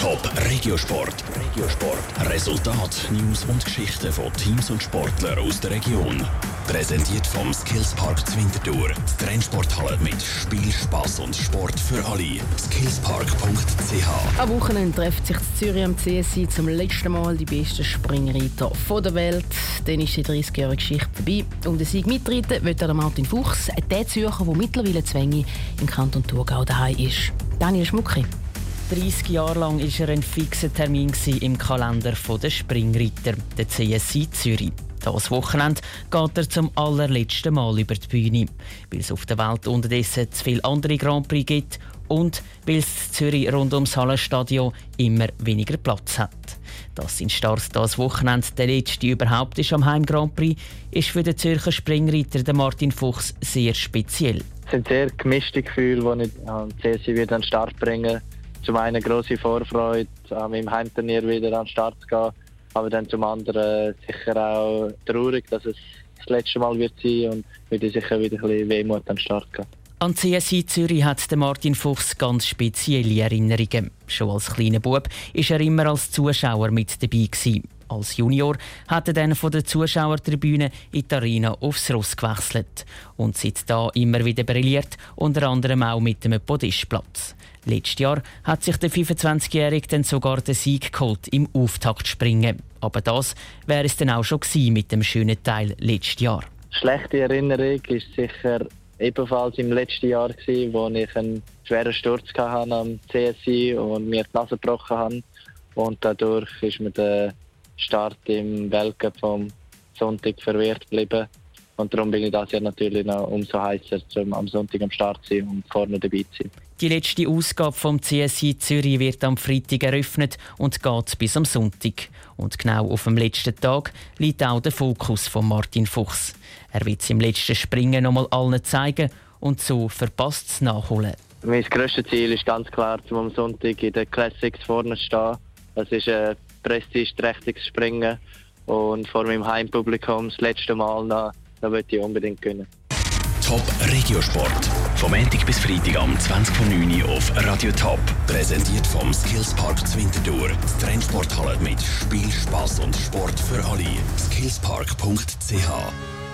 Top Regiosport. Regiosport. Resultat, News und Geschichten von Teams und Sportlern aus der Region. Präsentiert vom Skillspark Zwintertour. Die Trennsporthalle mit Spiel, Spass und Sport für alle. Skillspark.ch. Am Wochenende trifft sich das Zürich am CSI zum letzten Mal die besten Springreiter der Welt. Dann ist die 30-jährige Geschichte dabei. Um den Sieg mitreiten wird der Martin Fuchs, der Zürcher, der mittlerweile Zwänge im Kanton Thurgau daheim ist. Daniel Schmucki. 30 Jahre lang war er ein fixer Termin im Kalender der Springreiter, der CSI Zürich. Das Wochenende geht er zum allerletzten Mal über die Bühne, weil es auf der Welt unterdessen zu viele andere Grand Prix gibt und weil es Zürich rund ums Hallenstadion immer weniger Platz hat. Dass sein Start das Wochenende der letzte überhaupt ist am Heim Grand Prix, ist für den Zürcher Springreiter Martin Fuchs sehr speziell. Es sind sehr gemischte Gefühle, die ich am CSI wieder an den Start bringen zum einen große Vorfreude, an meinem Heimturnier wieder an den Start zu gehen, aber dann zum anderen sicher auch traurig, dass es das letzte Mal wird sein und würde sicher wieder ein bisschen Wehmut an den Start gehen. An CSI Zürich hat Martin Fuchs ganz spezielle Erinnerungen. Schon als kleiner Bub ist er immer als Zuschauer mit dabei. Als Junior hat er dann von der Zuschauertribüne in die Arena aufs Ross gewechselt und seitdem immer wieder brilliert, unter anderem auch mit einem Podestplatz. Letztes Jahr hat sich der 25-Jährige dann sogar den Sieg geholt im Auftaktspringen. Aber das wäre es dann auch schon gewesen mit dem schönen Teil letztes Jahr. Schlechte Erinnerung ist sicher ebenfalls im letzten Jahr gewesen, wo ich einen schweren Sturz hatte am CSI und mir die Nase gebrochen habe. Und dadurch ist mir der Start im Weltcup vom Sonntag verwehrt geblieben. Und darum bin ich das Jahr natürlich noch umso heißer, um am Sonntag am Start zu sein und vorne dabei zu sein. Die letzte Ausgabe vom CSI Zürich wird am Freitag eröffnet und geht bis am Sonntag. Und genau auf dem letzten Tag liegt auch der Fokus von Martin Fuchs. Er wird es im letzten Springen noch mal allen zeigen und so verpasst es nachholen. Mein grösstes Ziel ist ganz klar, um am Sonntag in den Classics vorne zu stehen. Das ist ein prestigeträchtiges Springen und vor meinem Heimpublikum das letzte Mal noch da möchte ich unbedingt gewinnen. Top Regiosport. Vom Montag bis Freitag am 20.09 Uhr auf Radio Top. Präsentiert vom Skillspark Zwintertour. Die Trennsporthalle mit Spiel, Spass und Sport für alle. Skillspark.ch